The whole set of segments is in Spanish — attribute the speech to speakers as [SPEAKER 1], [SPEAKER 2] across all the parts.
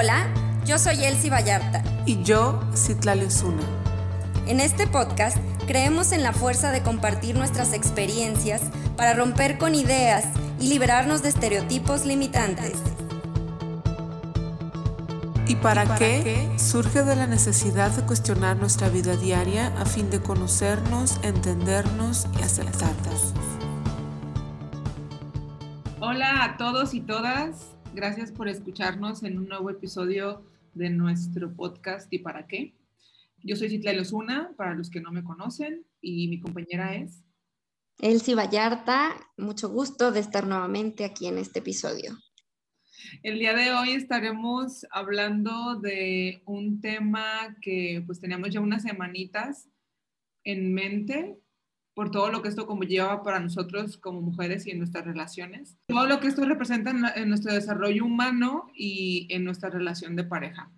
[SPEAKER 1] Hola, yo soy Elsie Vallarta.
[SPEAKER 2] Y yo, Citlali Osuna.
[SPEAKER 1] En este podcast creemos en la fuerza de compartir nuestras experiencias para romper con ideas y liberarnos de estereotipos limitantes.
[SPEAKER 2] ¿Y para, qué? Surge de la necesidad de cuestionar nuestra vida diaria a fin de conocernos, entendernos y aceptarnos.
[SPEAKER 3] Hola a todos y todas. Gracias por escucharnos en un nuevo episodio de nuestro podcast ¿Y para qué? Yo soy Citlali Osuna, para los que no me conocen, y mi compañera es...
[SPEAKER 1] Elsie Vallarta, mucho gusto de estar nuevamente aquí en este episodio.
[SPEAKER 3] El día de hoy estaremos hablando de un tema que pues teníamos ya unas semanitas en mente por todo lo que esto como lleva para nosotros como mujeres y en nuestras relaciones. Todo lo que esto representa en, nuestro desarrollo humano y en nuestra relación de pareja.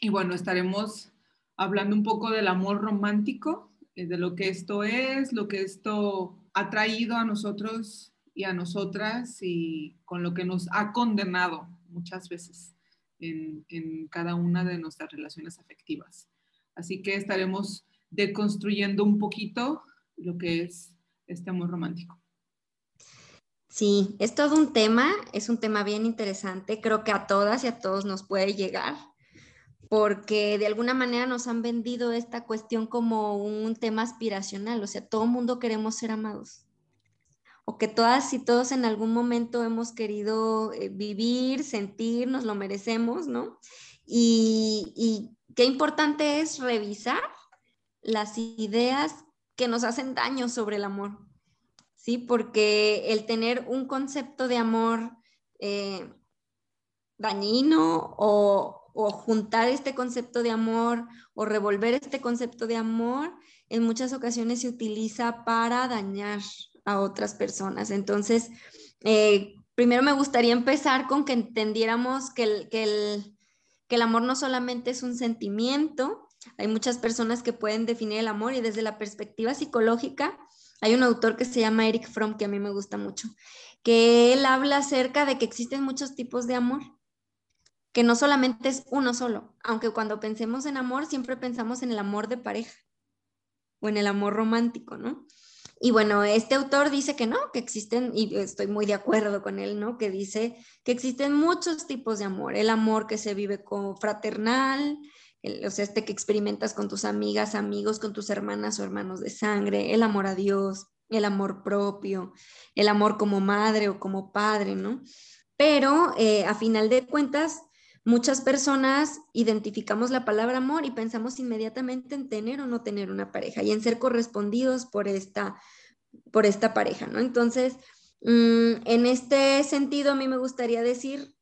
[SPEAKER 3] Y bueno, estaremos hablando un poco del amor romántico, eh, de lo que esto es, lo que esto ha traído a nosotros y a nosotras y con lo que nos ha condenado muchas veces en, en cada una de nuestras relaciones afectivas. Así que estaremos deconstruyendo un poquito lo que es este amor romántico.
[SPEAKER 1] Sí, es todo un tema, es un tema bien interesante, creo que a todas y a todos nos puede llegar, porque de alguna manera nos han vendido esta cuestión como un tema aspiracional, o sea, todo mundo queremos ser amados, o que todas y todos en algún momento hemos querido eh, vivir, sentir, nos lo merecemos, ¿no? Y, y qué importante es revisar las ideas que nos hacen daño sobre el amor, ¿sí? Porque el tener un concepto de amor eh, dañino o, juntar este concepto de amor o revolver este concepto de amor, en muchas ocasiones se utiliza para dañar a otras personas. Entonces, eh, primero me gustaría empezar con que entendiéramos que, el, que el amor no solamente es un sentimiento, hay muchas personas que pueden definir el amor y desde la perspectiva psicológica, hay un autor que se llama Eric Fromm que a mí me gusta mucho, que él habla acerca de que existen muchos tipos de amor, que no solamente es uno solo, aunque cuando pensemos en amor siempre pensamos en el amor de pareja o en el amor romántico, ¿no? Y bueno, este autor dice que no, que existen, y estoy muy de acuerdo con él, ¿no? Que dice que existen muchos tipos de amor. El amor que se vive como fraternal, o sea, este que experimentas con tus amigas, amigos, con tus hermanas o hermanos de sangre, el amor a Dios, el amor propio, el amor como madre o como padre, ¿no? Pero eh, a final de cuentas, muchas personas identificamos la palabra amor y pensamos inmediatamente en tener o no tener una pareja y en ser correspondidos por esta, por esta pareja, ¿no? Entonces, mm, en este sentido, a mí me gustaría decir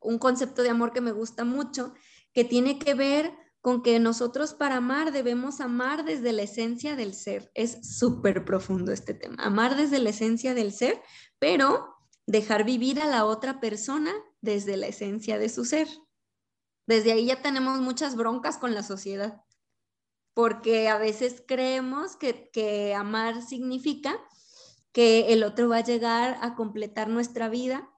[SPEAKER 1] un concepto de amor que me gusta mucho, que tiene que ver con que nosotros para amar debemos amar desde la esencia del ser. Es súper profundo este tema. Amar desde la esencia del ser, pero dejar vivir a la otra persona desde la esencia de su ser. Desde ahí ya tenemos muchas broncas con la sociedad, porque a veces creemos que, que amar significa que el otro va a llegar a completar nuestra vida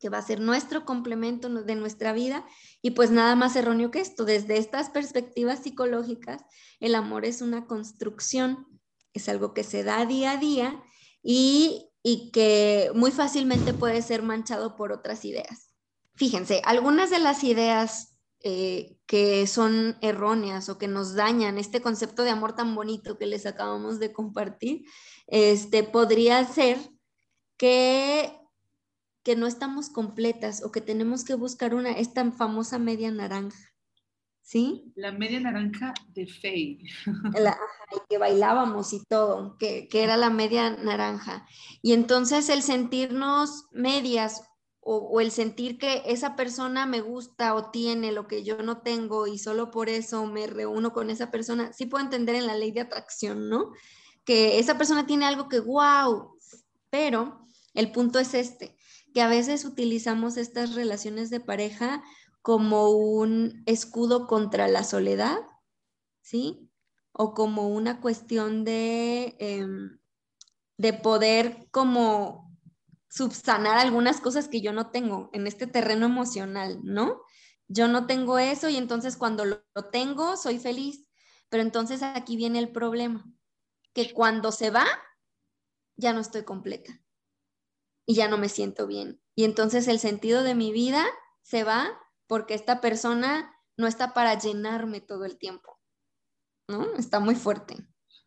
[SPEAKER 1] que va a ser nuestro complemento de nuestra vida y pues nada más erróneo que esto. Desde estas perspectivas psicológicas, el amor es una construcción, es algo que se da día a día y, y que muy fácilmente puede ser manchado por otras ideas. Fíjense, algunas de las ideas eh, que son erróneas o que nos dañan este concepto de amor tan bonito que les acabamos de compartir, este, podría ser que que no estamos completas o que tenemos que buscar una, esta famosa media naranja. ¿Sí?
[SPEAKER 3] La media naranja de Faye.
[SPEAKER 1] La, que bailábamos y todo, que, que, era la media naranja. Y entonces el sentirnos medias o, o, el sentir que esa persona me gusta o tiene lo que yo no tengo y solo por eso me reúno con esa persona, sí puedo entender en la ley de atracción, ¿no? Que esa persona tiene algo que, wow, pero el punto es este, que a veces utilizamos estas relaciones de pareja como un escudo contra la soledad, ¿sí? O como una cuestión de, em, de poder como subsanar algunas cosas que yo no tengo en este terreno emocional, ¿no? yo no tengo eso y entonces cuando lo, tengo soy feliz. Pero entonces aquí viene el problema, que cuando se va, ya no estoy completa y ya no me siento bien. Y entonces el sentido de mi vida se va porque esta persona no está para llenarme todo el tiempo, ¿no? Está muy fuerte.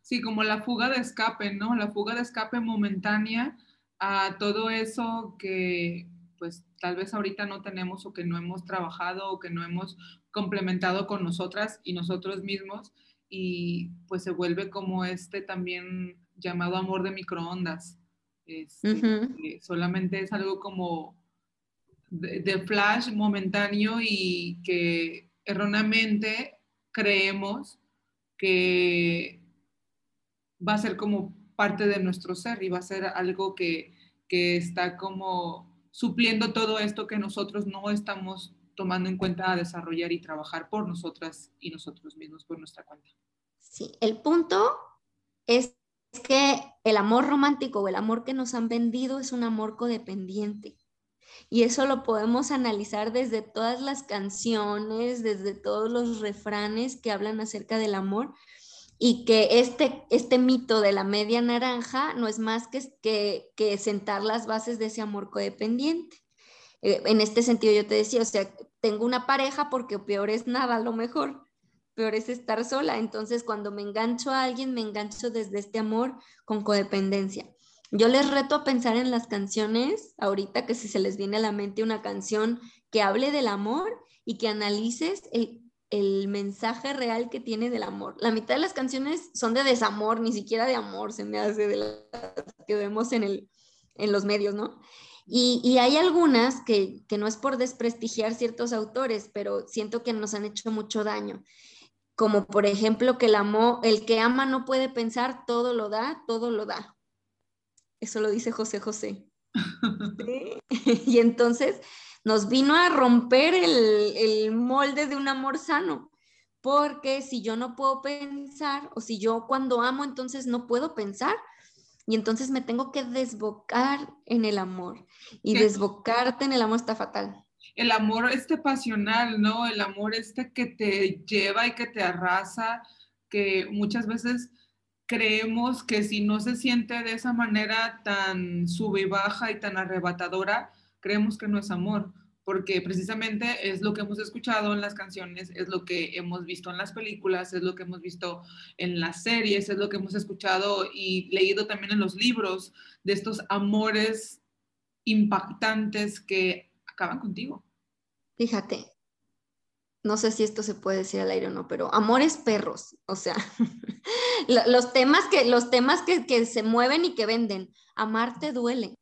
[SPEAKER 3] Sí, como la fuga de escape, ¿no? La fuga de escape momentánea a todo eso que pues tal vez ahorita no tenemos o que no hemos trabajado o que no hemos complementado con nosotras y nosotros mismos y pues se vuelve como este también llamado amor de microondas. Este, solamente es algo como de, flash momentáneo y que erróneamente creemos que va a ser como parte de nuestro ser y va a ser algo que, que está como supliendo todo esto que nosotros no estamos tomando en cuenta a desarrollar y trabajar por nosotras y nosotros mismos por nuestra cuenta.
[SPEAKER 1] Sí, el punto es que el amor romántico o el amor que nos han vendido es un amor codependiente. Y eso lo podemos analizar desde todas las canciones, desde todos los refranes que hablan acerca del amor, y que este, este mito de la media naranja no es más que, que, sentar las bases de ese amor codependiente. Eh, en este sentido yo te decía, o sea, tengo una pareja porque peor es nada, lo mejor, peor es estar sola. Entonces, cuando me engancho a alguien, me engancho desde este amor con codependencia. Yo les reto a pensar en las canciones, ahorita que si se les viene a la mente una canción que hable del amor y que analices el el mensaje real que tiene del amor. La mitad de las canciones son de desamor, ni siquiera de amor se me hace de las que vemos en, el, en los medios, ¿no? Y, hay algunas que, no es por desprestigiar ciertos autores, pero siento que nos han hecho mucho daño. Como por ejemplo que el, amor, el que ama no puede pensar, todo lo da, todo lo da. Eso lo dice José José. y entonces nos vino a romper el, molde de un amor sano. Porque si yo no puedo pensar, o si yo cuando amo, entonces no puedo pensar, y entonces me tengo que desbocar en el amor. Y desbocarte en el amor está fatal.
[SPEAKER 3] El amor este pasional, ¿no? El amor este que te lleva y que te arrasa, que muchas veces creemos que si no se siente de esa manera tan sube y baja y tan arrebatadora, creemos que no es amor, porque precisamente es lo que hemos escuchado en las canciones, es lo que hemos visto en las películas, es lo que hemos visto en las series, es lo que hemos escuchado y leído también en los libros de estos amores impactantes que acaban contigo.
[SPEAKER 1] Fíjate, no sé si esto se puede decir al aire o no, pero amores perros, o sea, los temas que, los temas que, que se mueven y que venden, amarte duele.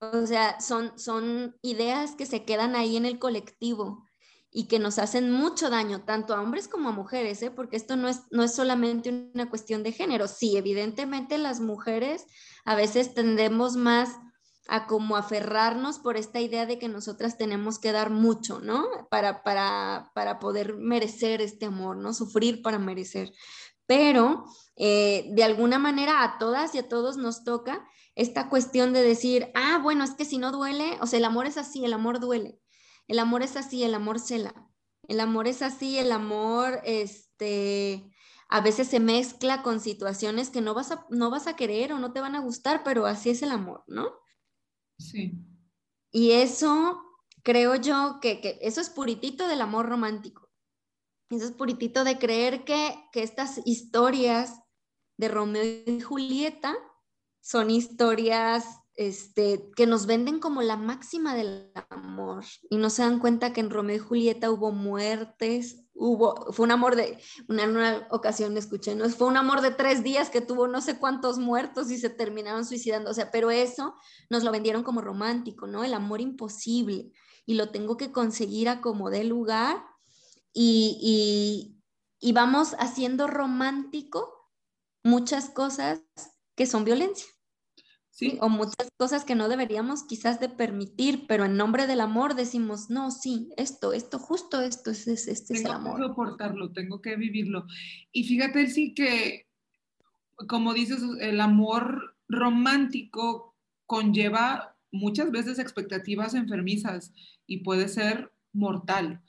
[SPEAKER 1] O sea, son, son ideas que se quedan ahí en el colectivo y que nos hacen mucho daño, tanto a hombres como a mujeres, ¿eh? porque esto no es, no es solamente una cuestión de género. Sí, evidentemente las mujeres a veces tendemos más a como aferrarnos por esta idea de que nosotras tenemos que dar mucho, ¿no? Para, para, para poder merecer este amor, ¿no? Sufrir para merecer. Pero eh, de alguna manera a todas y a todos nos toca esta cuestión de decir, ah, bueno, es que si no duele, o sea, el amor es así, el amor duele, el amor es así, el amor cela, el amor es así, el amor, este, a veces se mezcla con situaciones que no vas a, no vas a querer o no te van a gustar, pero así es el amor, ¿no?
[SPEAKER 3] Sí.
[SPEAKER 1] Y eso, creo yo, que, que eso es puritito del amor romántico. Eso es puritito de creer que, que estas historias de Romeo y Julieta son historias este, que nos venden como la máxima del amor y no se dan cuenta que en Romeo y Julieta hubo muertes, hubo, fue un amor de, una, ocasión escuché, ¿no? fue un amor de tres días que tuvo no sé cuántos muertos y se terminaron suicidando, o sea, pero eso nos lo vendieron como romántico, ¿no? El amor imposible y lo tengo que conseguir a como dé lugar y, y, y vamos haciendo romántico muchas cosas que son violencia. O muchas cosas que no deberíamos quizás de permitir, pero en nombre del amor decimos, no, sí, esto, esto, justo esto, es, este es el amor.
[SPEAKER 3] Tengo que soportarlo, tengo que vivirlo. Y fíjate, sí que, como dices, el amor romántico conlleva muchas veces expectativas enfermizas y puede ser mortal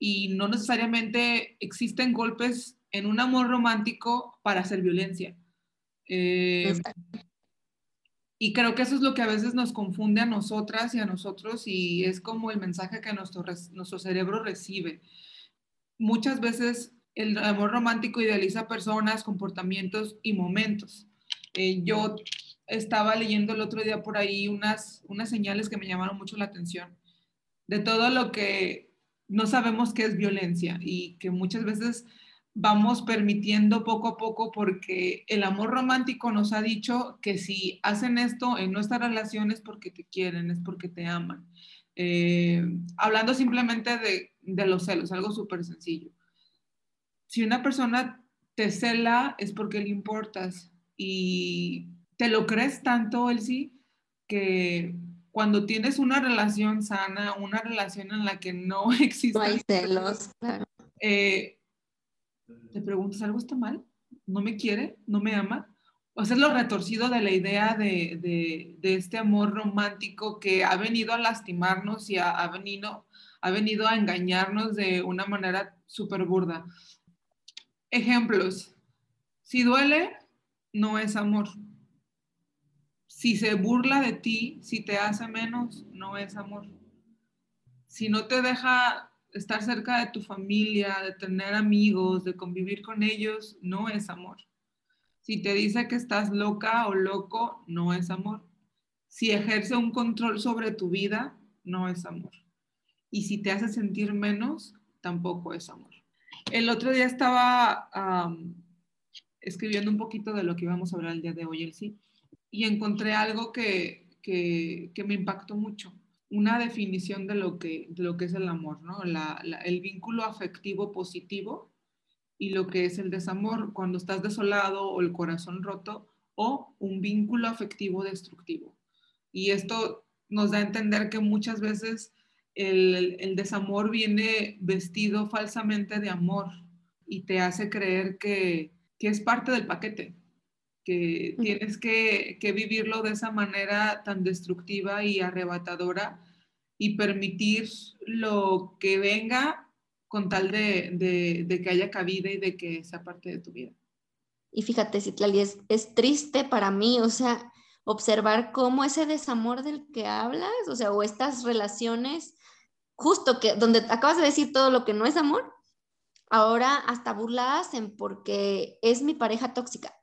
[SPEAKER 3] y no necesariamente existen golpes en un amor romántico para hacer violencia. Eh, y creo que eso es lo que a veces nos confunde a nosotras y a nosotros y es como el mensaje que nuestro, nuestro cerebro recibe. Muchas veces el amor romántico idealiza personas, comportamientos y momentos. Eh, yo estaba leyendo el otro día por ahí unas, unas señales que me llamaron mucho la atención de todo lo que no sabemos que es violencia y que muchas veces vamos permitiendo poco a poco porque el amor romántico nos ha dicho que si hacen esto en nuestra relación es porque te quieren, es porque te aman. Eh, hablando simplemente de, de los celos, algo súper sencillo. Si una persona te cela es porque le importas y te lo crees tanto, Elsie, que cuando tienes una relación sana, una relación en la que no existe...
[SPEAKER 1] No hay celos, claro.
[SPEAKER 3] Eh, te preguntas, ¿algo está mal? ¿No me quiere? ¿No me ama? O sea, es lo retorcido de la idea de, este amor romántico que ha venido a lastimarnos y ha, venido, ha venido a engañarnos de una manera súper burda. Ejemplos. Si duele, no es amor. Si se burla de ti, si te hace menos, no es amor. Si no te deja estar cerca de tu familia, de tener amigos, de convivir con ellos, no es amor. Si te dice que estás loca o loco, no es amor. Si ejerce un control sobre tu vida, no es amor. Y si te hace sentir menos, tampoco es amor. El otro día estaba escribiendo un poquito de lo que íbamos a hablar el día de hoy, sí, y encontré algo que, que me impactó mucho una definición de lo que, lo que es el amor, ¿no? el vínculo afectivo positivo y lo que es el desamor cuando estás desolado o el corazón roto o un vínculo afectivo destructivo. Y esto nos da a entender que muchas veces el, desamor viene vestido falsamente de amor y te hace creer que, que es parte del paquete, que tienes que, vivirlo de esa manera tan destructiva y arrebatadora y permitir lo que venga con tal de, que haya cabida y de que sea parte de tu vida.
[SPEAKER 1] Y fíjate, Citlali, es, es triste para mí, o sea, observar cómo ese desamor del que hablas, o sea, o estas relaciones, justo que donde acabas de decir todo lo que no es amor, ahora hasta burladas en porque es mi pareja tóxica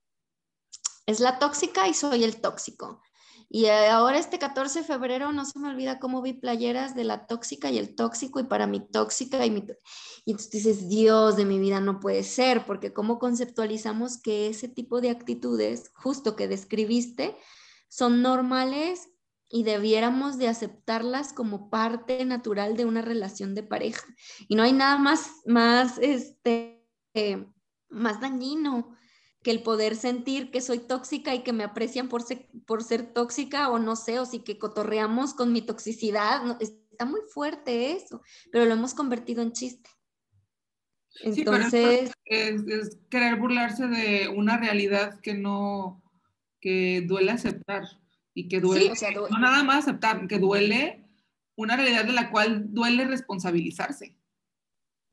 [SPEAKER 1] es la tóxica y soy el tóxico. Y ahora este 14 de febrero no se me olvida cómo vi playeras de la tóxica y el tóxico y para mi tóxica y mi... Y entonces dices, Dios de mi vida no puede ser, porque cómo conceptualizamos que ese tipo de actitudes, justo que describiste, son normales y debiéramos de aceptarlas como parte natural de una relación de pareja. Y no hay nada más, más, este, eh, más dañino que el poder sentir que soy tóxica y que me aprecian por ser, por ser tóxica o no sé, o si que cotorreamos con mi toxicidad, está muy fuerte eso, pero lo hemos convertido en chiste.
[SPEAKER 3] Entonces... es, querer burlarse de una realidad que no, que duele aceptar y que duele, no nada más aceptar, que duele una realidad de la cual duele responsabilizarse.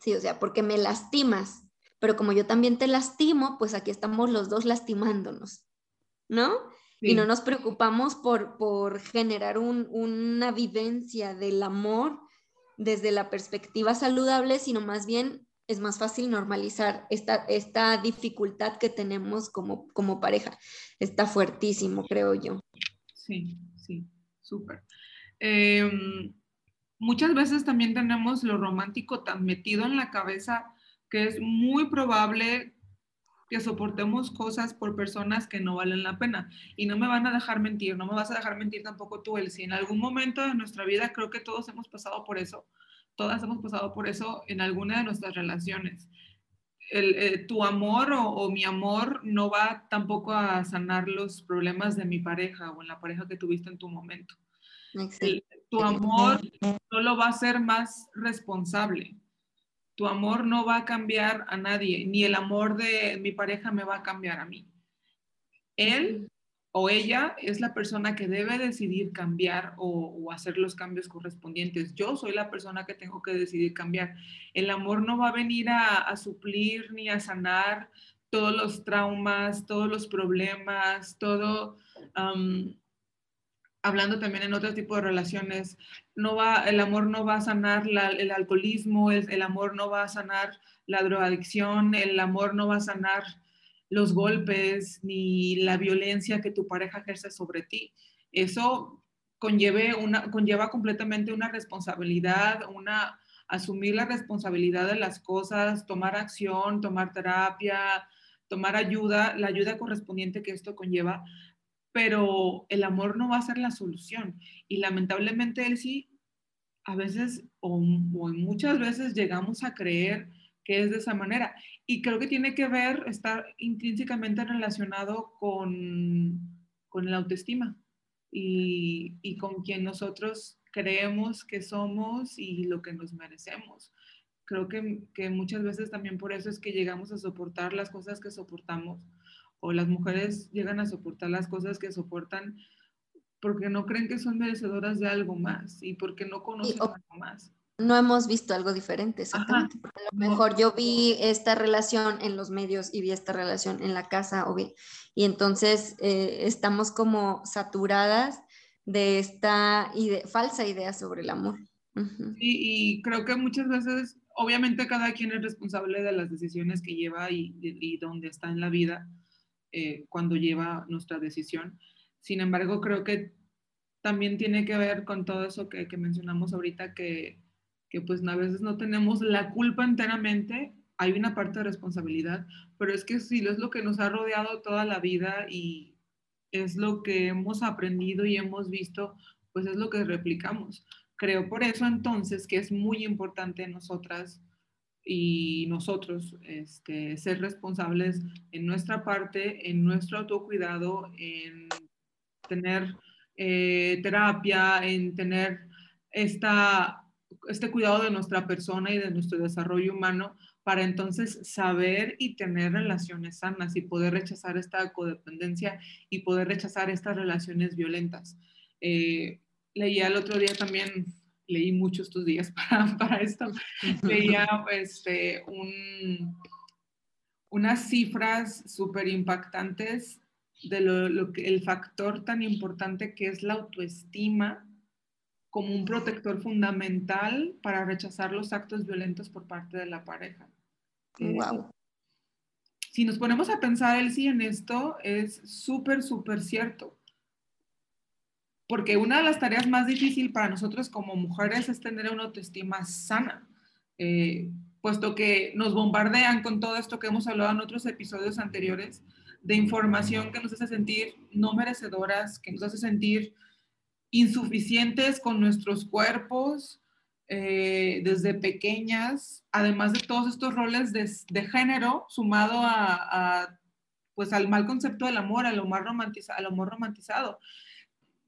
[SPEAKER 1] Sí, o sea, porque me lastimas, pero como yo también te lastimo, pues aquí estamos los dos lastimándonos, ¿no? Y no nos preocupamos por, por generar una vivencia del amor desde la perspectiva saludable, sino más bien es más fácil normalizar esta, esta dificultad que tenemos como, como pareja. Está fuertísimo, creo yo.
[SPEAKER 3] Sí, sí, súper. Em, muchas veces también tenemos lo romántico tan metido en la cabeza que es muy probable que soportemos cosas por personas que no valen la pena. Y no me van a dejar mentir, no me vas a dejar mentir tampoco tú, Si En algún momento de nuestra vida creo que todos hemos pasado por eso. Todas hemos pasado por eso en alguna de nuestras relaciones. El, eh, tu amor o, mi amor no va tampoco a sanar los problemas de mi pareja o en la pareja que tuviste en tu momento. tu amor no lo va a hacer más responsable tu amor no va a cambiar a nadie, ni el amor de mi pareja me va a cambiar a mí. Él o ella es la persona que debe decidir cambiar o, hacer los cambios correspondientes. Yo soy la persona que tengo que decidir cambiar. El amor no va a venir a, suplir ni a sanar todos los traumas, todos los problemas, todo, hablando también en otro tipo de relaciones, no va, el amor no va a sanar el alcoholismo, el amor no va a sanar la drogadicción, el amor no va a sanar los golpes ni la violencia que tu pareja ejerce sobre ti. Eso conlleve una, conlleva completamente una responsabilidad, una asumir la responsabilidad de las cosas, tomar acción, tomar terapia, tomar ayuda, la ayuda correspondiente que esto conlleva, pero el amor no va a ser la solución. Y lamentablemente él sí, a veces o, muchas veces llegamos a creer que es de esa manera. Y creo que tiene que ver, está intrínsecamente relacionado con, con la autoestima y, y, con quien nosotros creemos que somos y lo que nos merecemos. Creo que, que muchas veces también por eso es que llegamos a soportar las cosas que soportamos o las mujeres llegan a soportar las cosas que soportan porque no creen que son merecedoras de algo más y porque no conocen algo más
[SPEAKER 1] no hemos visto algo diferente, exactamente. Porque a lo mejor yo vi esta relación en los medios y vi esta relación en la casa, o y entonces eh, estamos como saturadas de esta falsa idea sobre el amor.
[SPEAKER 3] y, creo que muchas veces, obviamente cada quien es responsable de las decisiones que lleva y, y dónde está en la vida eh, cuando lleva nuestra decisión. Sin embargo, creo que también tiene que ver con todo eso que, mencionamos ahorita, que que pues a veces no tenemos la culpa enteramente, hay una parte de responsabilidad, pero es que si es lo que nos ha rodeado toda la vida y es lo que hemos aprendido y hemos visto, pues es lo que replicamos. Creo por eso entonces que es muy importante nosotras y nosotros este, ser responsables en nuestra parte, en nuestro autocuidado, en tener eh, terapia, en tener esta este cuidado de nuestra persona y de nuestro desarrollo humano para entonces saber y tener relaciones sanas y poder rechazar esta codependencia y poder rechazar estas relaciones violentas. Eh, leía el otro día también, leí mucho estos días para, esto, leía este, unas cifras súper impactantes de lo, que, el factor tan importante que es la autoestima como un protector fundamental para rechazar los actos violentos por parte de la pareja.
[SPEAKER 1] Wow.
[SPEAKER 3] Si nos ponemos a pensar, Elsie, en esto, es súper, súper cierto. Porque una de las tareas más difíciles para nosotros como mujeres es tener una autoestima sana, eh, puesto que nos bombardean con todo esto que hemos hablado en otros episodios anteriores, de información que nos hace sentir no merecedoras, que nos hace sentir insuficientes con nuestros cuerpos eh, desde pequeñas, además de todos estos roles de, género, sumado a, pues al mal concepto del amor, a lo más romantizado, al amor romantizado,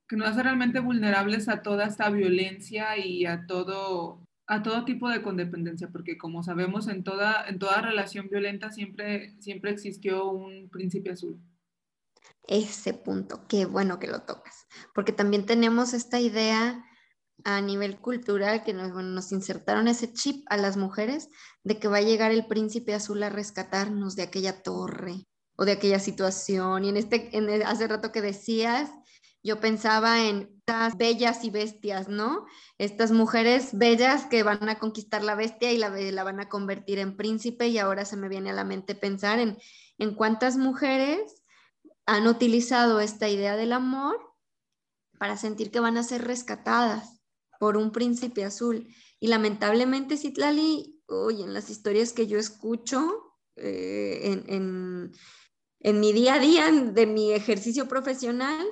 [SPEAKER 3] que nos hace realmente vulnerables a toda esta violencia y a todo, a todo tipo de condependencia, porque como sabemos, en toda, en toda relación violenta siempre, siempre existió un príncipe azul
[SPEAKER 1] ese punto. Qué bueno que lo tocas, porque también tenemos esta idea a nivel cultural que nos, insertaron ese chip a las mujeres de que va a llegar el príncipe azul a rescatarnos de aquella torre o de aquella situación. Y en este, en hace rato que decías, yo pensaba en estas bellas y bestias, ¿no? Estas mujeres bellas que van a conquistar la bestia y la, van a convertir en príncipe y ahora se me viene a la mente pensar en, en cuántas mujeres han utilizado esta idea del amor para sentir que van a ser rescatadas por un príncipe azul. Y lamentablemente, Citlali, hoy en las historias que yo escucho eh, en, en mi día a día, de mi ejercicio profesional,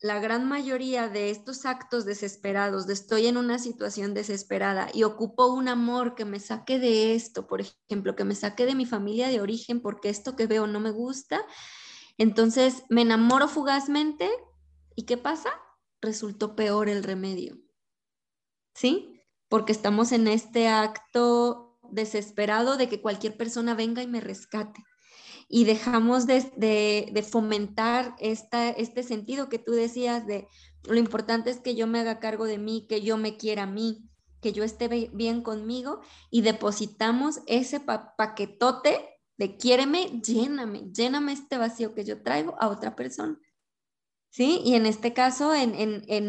[SPEAKER 1] la gran mayoría de estos actos desesperados, de estoy en una situación desesperada y ocupo un amor que me saque de esto, por ejemplo, que me saque de mi familia de origen porque esto que veo no me gusta, entonces me enamoro fugazmente y ¿qué pasa? Resultó peor el remedio. ¿Sí? Porque estamos en este acto desesperado de que cualquier persona venga y me rescate. Y dejamos de, fomentar esta, este sentido que tú decías de lo importante es que yo me haga cargo de mí, que yo me quiera a mí, que yo esté bien conmigo y depositamos ese paquetote de quiéreme, lléname, lléname este vacío que yo traigo a otra persona. ¿Sí? Y en este caso, en,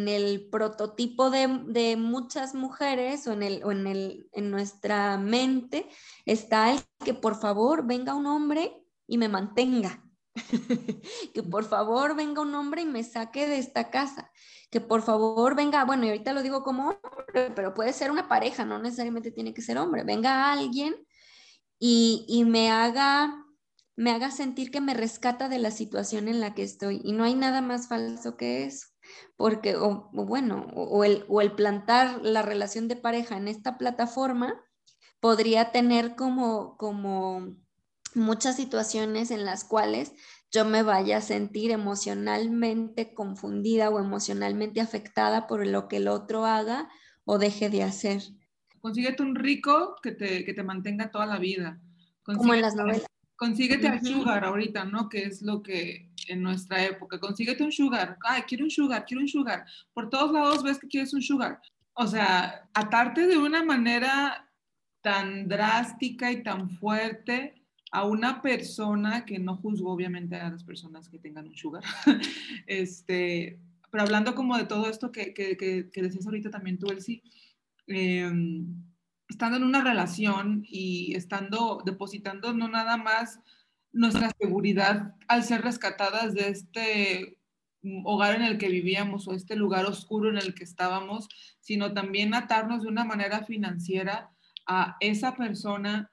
[SPEAKER 1] el prototipo de, muchas mujeres o, en, el, o en, el, en nuestra mente está el que por favor venga un hombre y me mantenga. que por favor venga un hombre y me saque de esta casa. Que por favor venga, bueno, y ahorita lo digo como hombre, pero puede ser una pareja, no necesariamente tiene que ser hombre. Venga alguien y, y me haga me haga sentir que me rescata de la situación en la que estoy. Y no hay nada más falso que eso. Porque, o, bueno, o, el, o el plantar la relación de pareja en esta plataforma podría tener como, como muchas situaciones en las cuales yo me vaya a sentir emocionalmente confundida o emocionalmente afectada por lo que el otro haga o deje de hacer.
[SPEAKER 3] Consíguete un rico que te, que te mantenga toda la vida.
[SPEAKER 1] Como en las novelas.
[SPEAKER 3] Consíguete al sugar ahorita, ¿no? Que es lo que en nuestra época. Consíguete un sugar. Ay, quiero un sugar, quiero un sugar. Por todos lados ves que quieres un sugar. O sea, atarte de una manera tan drástica y tan fuerte a una persona que no juzgo obviamente a las personas que tengan un sugar, este, pero hablando como de todo esto que, que, que, decías ahorita también tú, Elsie, eh, estando en una relación y estando depositando no nada más nuestra seguridad al ser rescatadas de este hogar en el que vivíamos o este lugar oscuro en el que estábamos, sino también atarnos de una manera financiera a esa persona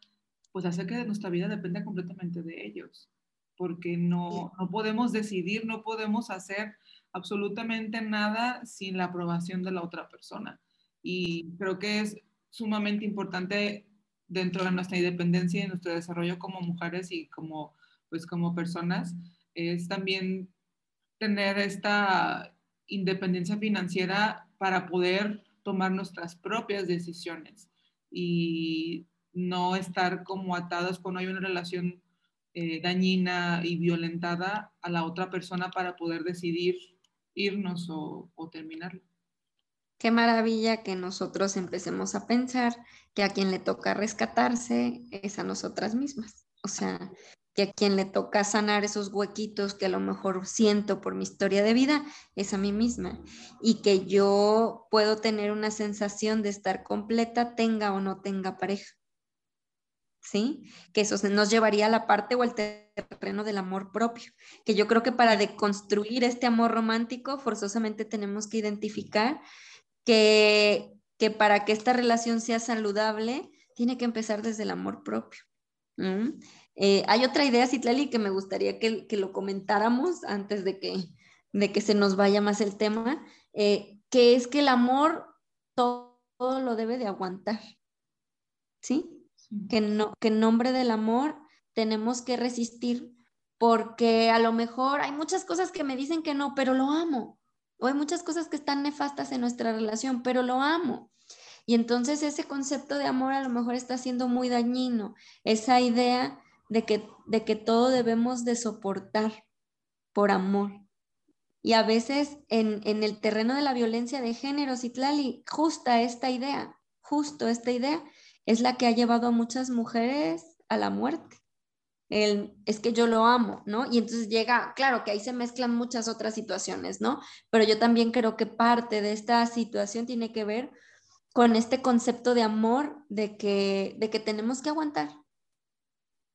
[SPEAKER 3] pues hace que nuestra vida dependa completamente de ellos, porque no, no podemos decidir, no podemos hacer absolutamente nada sin la aprobación de la otra persona. Y creo que es sumamente importante dentro de nuestra independencia y nuestro desarrollo como mujeres y como, pues, como personas, es también tener esta independencia financiera para poder tomar nuestras propias decisiones y no estar como atadas cuando hay una relación eh, dañina y violentada a la otra persona para poder decidir irnos o, o terminarlo.
[SPEAKER 1] Qué maravilla que nosotros empecemos a pensar que a quien le toca rescatarse es a nosotras mismas. O sea, que a quien le toca sanar esos huequitos que a lo mejor siento por mi historia de vida es a mí misma. Y que yo puedo tener una sensación de estar completa, tenga o no tenga pareja. ¿Sí? Que eso nos llevaría a la parte o al terreno del amor propio, que yo creo que para deconstruir este amor romántico forzosamente tenemos que identificar que, que para que esta relación sea saludable tiene que empezar desde el amor propio. Eh, hay otra idea, Citlali, que me gustaría que, que, lo comentáramos antes de que, de que se nos vaya más el tema, eh, que es que el amor todo, todo lo debe de aguantar. ¿Sí? Que, no, que en nombre del amor tenemos que resistir porque a lo mejor hay muchas cosas que me dicen que no, pero lo amo. O hay muchas cosas que están nefastas en nuestra relación, pero lo amo. Y entonces ese concepto de amor a lo mejor está siendo muy dañino. Esa idea de que, de que todo debemos de soportar por amor. Y a veces en, en el terreno de la violencia de género, Citlali, justa esta idea, justo esta idea es la que ha llevado a muchas mujeres a la muerte. El, es que yo lo amo, ¿no? Y entonces llega, claro que ahí se mezclan muchas otras situaciones, ¿no? Pero yo también creo que parte de esta situación tiene que ver con este concepto de amor, de que, de que tenemos que aguantar.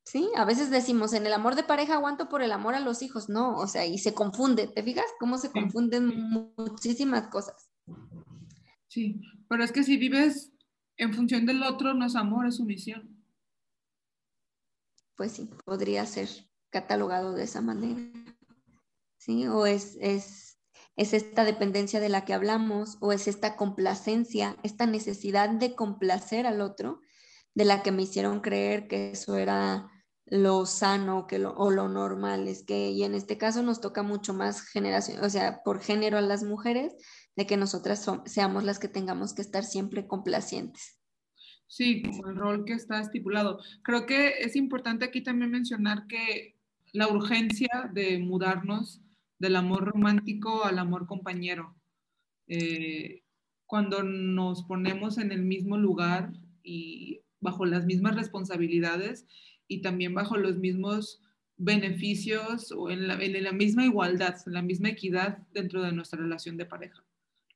[SPEAKER 1] ¿Sí? A veces decimos, en el amor de pareja aguanto por el amor a los hijos, no, o sea, y se confunde, ¿te fijas cómo se confunden muchísimas cosas?
[SPEAKER 3] Sí, pero es que si vives en función del otro no es amor, es sumisión.
[SPEAKER 1] Pues sí, podría ser catalogado de esa manera. ¿Sí? O es, es, es esta dependencia de la que hablamos, o es esta complacencia, esta necesidad de complacer al otro, de la que me hicieron creer que eso era lo sano que o lo normal. Es que, y en este caso nos toca mucho más generación, o sea, por género a las mujeres, de que nosotras seamos las que tengamos que estar siempre complacientes.
[SPEAKER 3] Sí, como el rol que está estipulado. Creo que es importante aquí también mencionar que la urgencia de mudarnos del amor romántico al amor compañero. Eh, cuando nos ponemos en el mismo lugar y bajo las mismas responsabilidades y también bajo los mismos beneficios o en la, en la misma igualdad, en la misma equidad dentro de nuestra relación de pareja.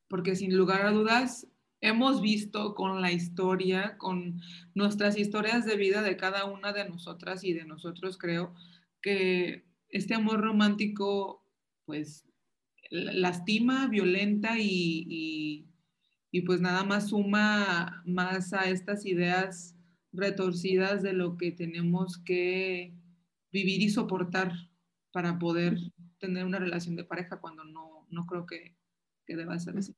[SPEAKER 3] Porque sin lugar a dudas, hemos visto con la historia, con nuestras historias de vida de cada una de nosotras y de nosotros, creo, que este amor romántico, pues, lastima, violenta y, pues nada más suma más a estas ideas retorcidas de lo que tenemos que vivir y soportar para poder tener una relación de pareja cuando no, no creo que, que deba ser así.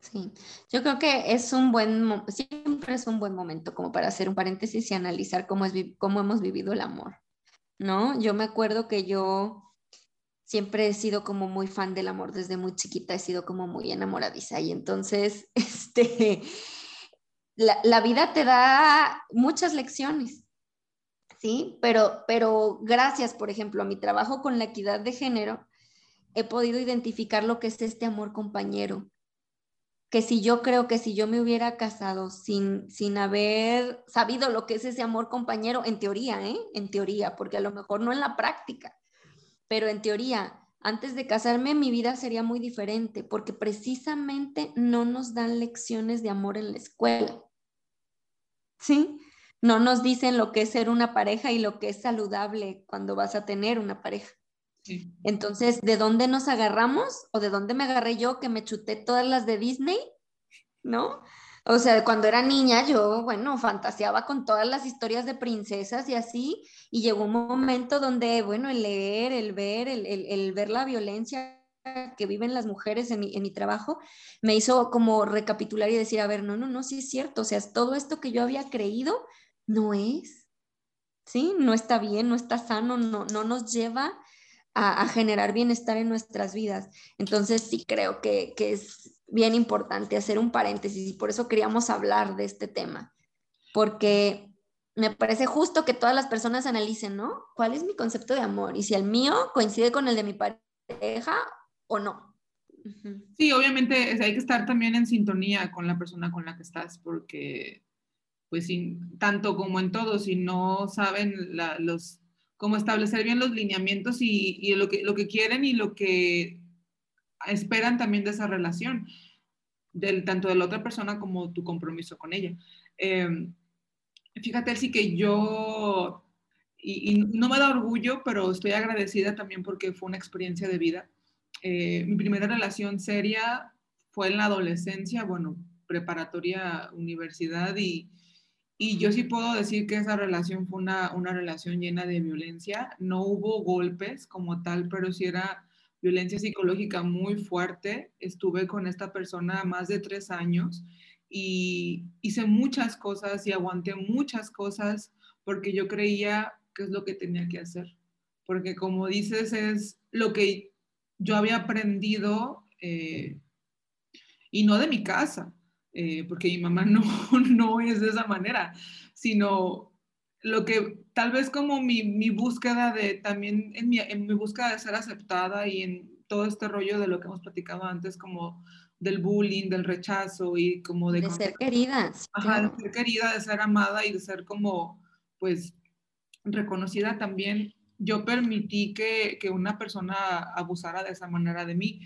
[SPEAKER 1] Sí, yo creo que es un buen, siempre es un buen momento como para hacer un paréntesis y analizar cómo, es, cómo hemos vivido el amor, ¿no? Yo me acuerdo que yo siempre he sido como muy fan del amor desde muy chiquita, he sido como muy enamoradiza y entonces, este, la, la vida te da muchas lecciones, ¿sí? Pero, pero gracias, por ejemplo, a mi trabajo con la equidad de género, he podido identificar lo que es este amor compañero, que si yo creo que si yo me hubiera casado sin, sin haber sabido lo que es ese amor compañero, en teoría, ¿eh? En teoría, porque a lo mejor no en la práctica, pero en teoría, antes de casarme mi vida sería muy diferente, porque precisamente no nos dan lecciones de amor en la escuela. ¿Sí? No nos dicen lo que es ser una pareja y lo que es saludable cuando vas a tener una pareja. Entonces, ¿de dónde nos agarramos? ¿O de dónde me agarré yo que me chuté todas las de Disney? ¿No? O sea, cuando era niña yo, bueno, fantaseaba con todas las historias de princesas y así, y llegó un momento donde, bueno, el leer, el ver, el, ver la violencia que viven las mujeres en mi, en mi, trabajo, me hizo como recapitular y decir, a ver, no, no, no, sí es cierto, o sea, todo esto que yo había creído no es, ¿sí? No está bien, no está sano, no, no nos lleva a, generar bienestar en nuestras vidas. Entonces sí creo que, es bien importante hacer un paréntesis y por eso queríamos hablar de este tema, porque me parece justo que todas las personas analicen, ¿no? ¿Cuál es mi concepto de amor? Y si el mío coincide con el de mi pareja o no.
[SPEAKER 3] Sí, obviamente hay que estar también en sintonía con la persona con la que estás, porque pues sin, tanto como en todo, si no saben los como establecer bien los lineamientos y, lo, que, lo que quieren y lo que esperan también de esa relación, del, tanto de la otra persona como tu compromiso con ella. Eh, fíjate, sí que yo, y, no me da orgullo, pero estoy agradecida también porque fue una experiencia de vida. Eh, mi primera relación seria fue en la adolescencia, bueno, preparatoria, universidad y y yo sí puedo decir que esa relación fue una, una relación llena de violencia. No hubo golpes como tal, pero sí era violencia psicológica muy fuerte. Estuve con esta persona más de tres años y hice muchas cosas y aguanté muchas cosas porque yo creía que es lo que tenía que hacer. Porque como dices, es lo que yo había aprendido eh, y no de mi casa, eh, porque mi mamá no, no es de esa manera, sino lo que tal vez como mi, mi búsqueda de también, en mi, en mi, búsqueda de ser aceptada y en todo este rollo de lo que hemos platicado antes, como del bullying, del rechazo y como de...
[SPEAKER 1] De ser querida.
[SPEAKER 3] Ajá, de ser querida, de ser amada y de ser como, pues, reconocida también. Yo permití que, que una persona abusara de esa manera de mí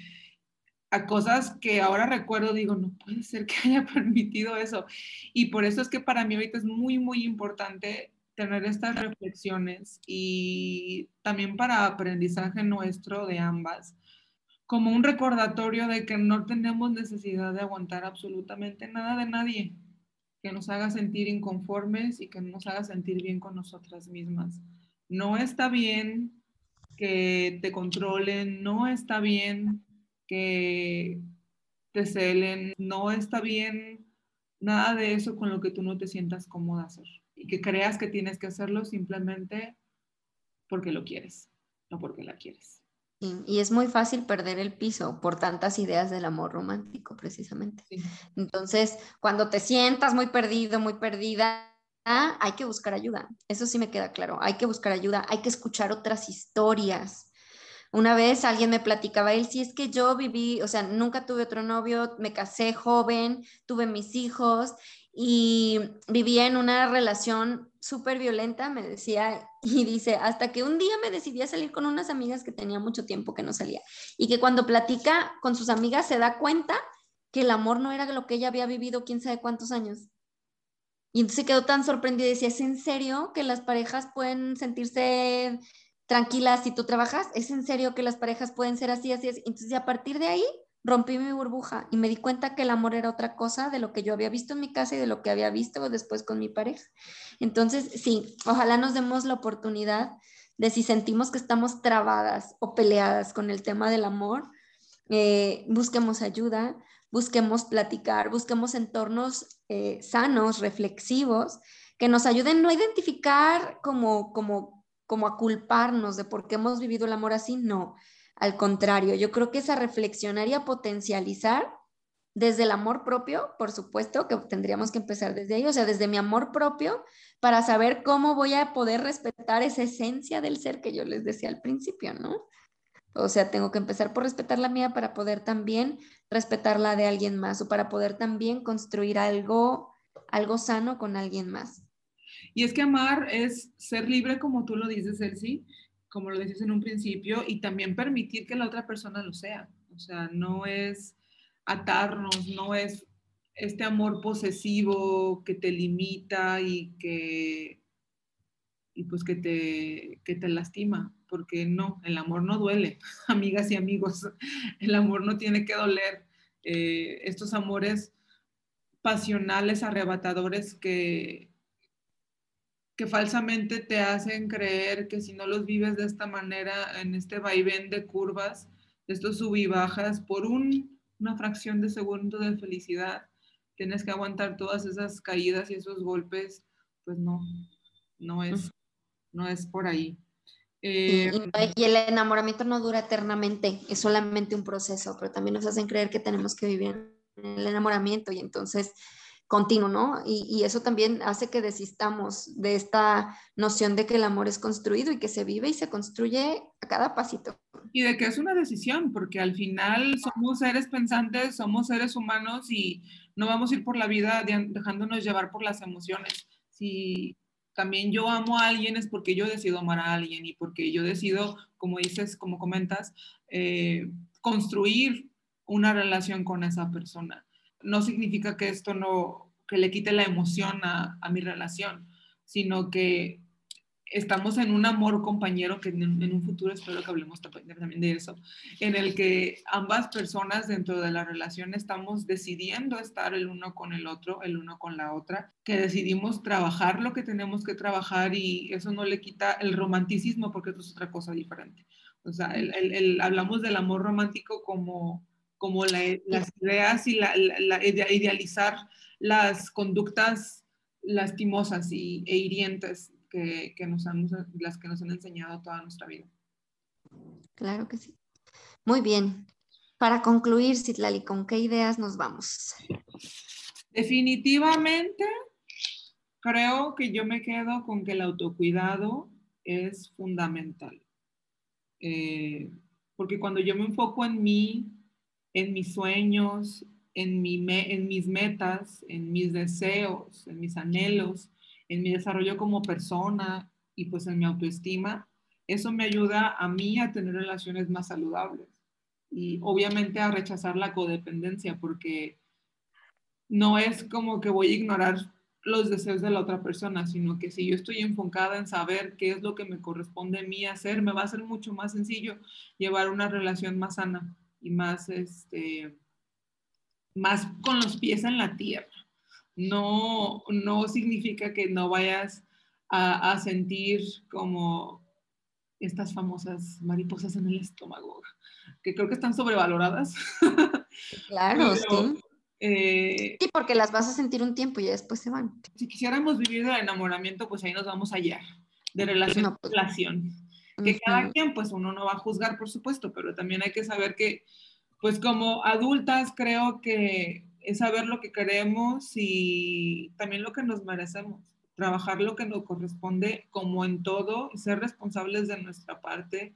[SPEAKER 3] a cosas que ahora recuerdo, digo, no puede ser que haya permitido eso. Y por eso es que para mí ahorita es muy, muy importante tener estas reflexiones y también para aprendizaje nuestro de ambas, como un recordatorio de que no tenemos necesidad de aguantar absolutamente nada de nadie que nos haga sentir inconformes y que nos haga sentir bien con nosotras mismas. No está bien que te controlen, no está bien que te celen, no está bien nada de eso con lo que tú no te sientas cómoda hacer y que creas que tienes que hacerlo simplemente porque lo quieres, no porque la quieres.
[SPEAKER 1] y es muy fácil perder el piso por tantas ideas del amor romántico, precisamente. Entonces, cuando te sientas muy perdido, muy perdida, hay que buscar ayuda. Eso sí me queda claro. Hay que buscar ayuda, hay que escuchar otras historias. Una vez alguien me platicaba, él, si es que yo viví, o sea, nunca tuve otro novio, me casé joven, tuve mis hijos y vivía en una relación súper violenta, me decía, y dice, hasta que un día me decidí a salir con unas amigas que tenía mucho tiempo que no salía, y que cuando platica con sus amigas se da cuenta que el amor no era lo que ella había vivido quién sabe cuántos años. Y entonces quedó tan sorprendida y decía, ¿es en serio que las parejas pueden sentirse tranquilas si tú trabajas? ¿Es en serio que las parejas pueden ser así, así, así? Entonces a partir de ahí rompí mi burbuja y me di cuenta que el amor era otra cosa de lo que yo había visto en mi casa y de lo que había visto después con mi pareja. Entonces, sí, ojalá nos demos la oportunidad de si sentimos que estamos trabadas o peleadas con el tema del amor, eh, busquemos ayuda, busquemos platicar, busquemos entornos eh, sanos, reflexivos, que nos ayuden no a identificar como, como, como a culparnos de por qué hemos vivido el amor así, no, al contrario, yo creo que esa reflexionar y a potencializar desde el amor propio, por supuesto, que tendríamos que empezar desde ahí, o sea, desde mi amor propio, para saber cómo voy a poder respetar esa esencia del ser que yo les decía al principio, ¿no? O sea, tengo que empezar por respetar la mía para poder también respetar la de alguien más o para poder también construir algo, algo sano con alguien más.
[SPEAKER 3] Y es que amar es ser libre, como tú lo dices, Elsie, como lo dices en un principio, y también permitir que la otra persona lo sea. O sea, no es atarnos, no es este amor posesivo que te limita y que y pues que te, que te lastima, porque no, el amor no duele, amigas y amigos, el amor no tiene que doler. Eh, estos amores pasionales, arrebatadores que, que falsamente te hacen creer que si no los vives de esta manera, en este vaivén de curvas, de estos sub y bajas, por una fracción de segundo de felicidad, tienes que aguantar todas esas caídas y esos golpes, pues no, no es, no es por ahí.
[SPEAKER 1] y, em, el enamoramiento no dura eternamente, es solamente un proceso, pero también nos hacen creer que tenemos que vivir en el enamoramiento y entonces continuo, ¿no? Y, eso también hace que desistamos de esta noción de que el amor es construido y que se vive y se construye a cada pasito.
[SPEAKER 3] Y de que es una decisión, porque al final somos seres pensantes, somos seres humanos y no vamos a ir por la vida dejándonos llevar por las emociones. Si también yo amo a alguien es porque yo decido amar a alguien y porque yo decido, como dices, como comentas, eh, construir una relación con esa persona no significa que esto no, que le quite la emoción a, mi relación, sino que estamos en un amor compañero que en, un futuro espero que hablemos también de eso, en el que ambas personas dentro de la relación estamos decidiendo estar el uno con el otro, el uno con la otra, que decidimos trabajar lo que tenemos que trabajar y eso no le quita el romanticismo porque eso es otra cosa diferente. O sea, hablamos del amor romántico como como las ideas y la, idealizar las conductas lastimosas y, e hirientes que, nos han, las que nos han enseñado toda nuestra vida.
[SPEAKER 1] Claro que sí. Muy bien. Para concluir, Citlali, ¿con qué ideas nos vamos?
[SPEAKER 3] Definitivamente, creo que yo me quedo con que el autocuidado es fundamental. Eh, porque cuando yo me enfoco en mí, en mis sueños, en, mi en mis metas, en mis deseos, en mis anhelos, en mi desarrollo como persona y pues en mi autoestima, eso me ayuda a mí a tener relaciones más saludables y obviamente a rechazar la codependencia porque no es como que voy a ignorar los deseos de la otra persona, sino que si yo estoy enfocada en saber qué es lo que me corresponde a mí hacer, me va a ser mucho más sencillo llevar una relación más sana y más, este, más con los pies en la tierra. No, no significa que no vayas a, sentir como estas famosas mariposas en el estómago, que creo que están sobrevaloradas.
[SPEAKER 1] Claro, sí. Eh, sí, porque las vas a sentir un tiempo y después se van.
[SPEAKER 3] Si quisiéramos vivir del enamoramiento, pues ahí nos vamos a hallar, de relación a pues relación que cada quien, pues uno no va a juzgar, por supuesto, pero también hay que saber que, pues como adultas, creo que es saber lo que queremos y también lo que nos merecemos. trabajar lo que nos corresponde como en todo, ser responsables de nuestra parte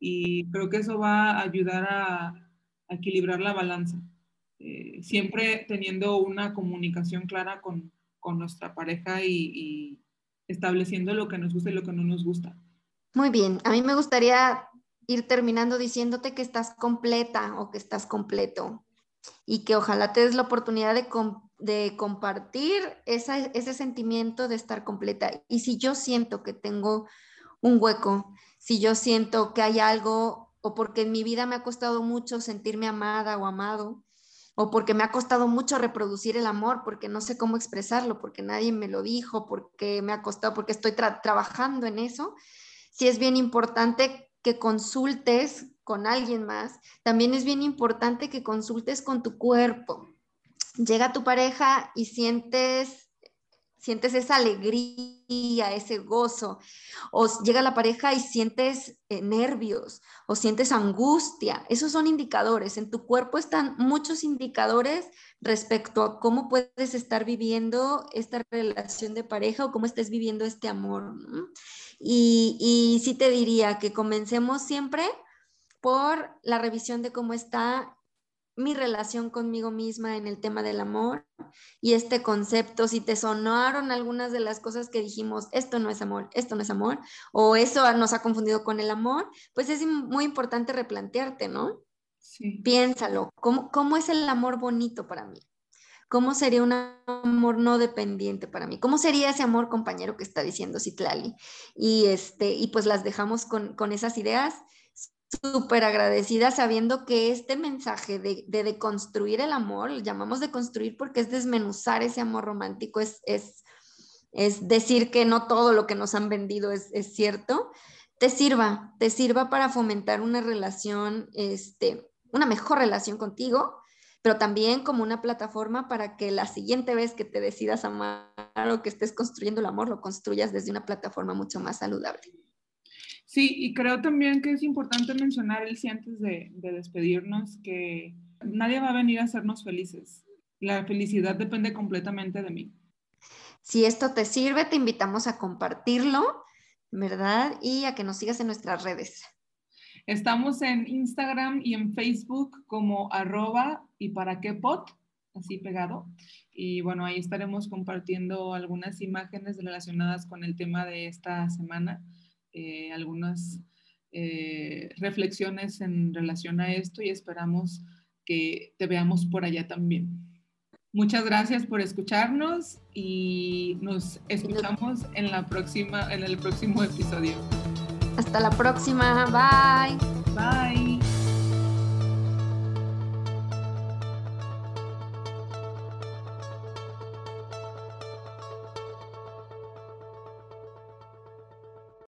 [SPEAKER 3] y creo que eso va a ayudar a, equilibrar la balanza, eh, siempre teniendo una comunicación clara con, con nuestra pareja y, y estableciendo lo que nos gusta y lo que no nos gusta.
[SPEAKER 1] Muy bien, a mí me gustaría ir terminando diciéndote que estás completa o que estás completo y que ojalá te des la oportunidad de, de compartir ese sentimiento de estar completa. Y si yo siento que tengo un hueco, si yo siento que hay algo o porque en mi vida me ha costado mucho sentirme amada o amado, o porque me ha costado mucho reproducir el amor, porque no sé cómo expresarlo, porque nadie me lo dijo, porque me ha costado, porque estoy trabajando en eso, sí es bien importante que consultes con alguien más, también es bien importante que consultes con tu cuerpo. Llega tu pareja y sientes sientes esa alegría, ese gozo, o llega la pareja y sientes eh, nervios o sientes angustia. Esos son indicadores. En tu cuerpo están muchos indicadores respecto a cómo puedes estar viviendo esta relación de pareja o cómo estés viviendo este amor. Y, y sí te diría que comencemos siempre por la revisión de cómo está mi relación conmigo misma en el tema del amor y este concepto, si te sonaron algunas de las cosas que dijimos, esto no es amor, esto no es amor, o eso nos ha confundido con el amor, pues es muy importante replantearte, ¿no? Sí. Piénsalo, ¿cómo, ¿cómo es el amor bonito para mí? ¿Cómo sería un amor no dependiente para mí? ¿Cómo sería ese amor compañero que está diciendo Citlali? Y, este, y pues las dejamos con, con esas ideas súper agradecida sabiendo que este mensaje de, de, deconstruir el amor, lo llamamos de construir porque es desmenuzar ese amor romántico, es, es, es decir que no todo lo que nos han vendido es, es, cierto, te sirva, te sirva para fomentar una relación, este, una mejor relación contigo, pero también como una plataforma para que la siguiente vez que te decidas amar o que estés construyendo el amor, lo construyas desde una plataforma mucho más saludable.
[SPEAKER 3] Sí, y creo también que es importante mencionar, Elsie, antes de, de despedirnos, que nadie va a venir a hacernos felices. La felicidad depende completamente de mí.
[SPEAKER 1] Si esto te sirve, te invitamos a compartirlo, ¿verdad? Y a que nos sigas en nuestras redes.
[SPEAKER 3] Estamos en Instagram y en Facebook como arroba y para qué pot, así pegado. Y bueno, ahí estaremos compartiendo algunas imágenes relacionadas con el tema de esta semana. Eh, algunas eh, reflexiones en relación a esto y esperamos que te veamos por allá también. Muchas gracias por escucharnos y nos escuchamos en la próxima en el próximo episodio.
[SPEAKER 1] Hasta la próxima. Bye.
[SPEAKER 3] Bye.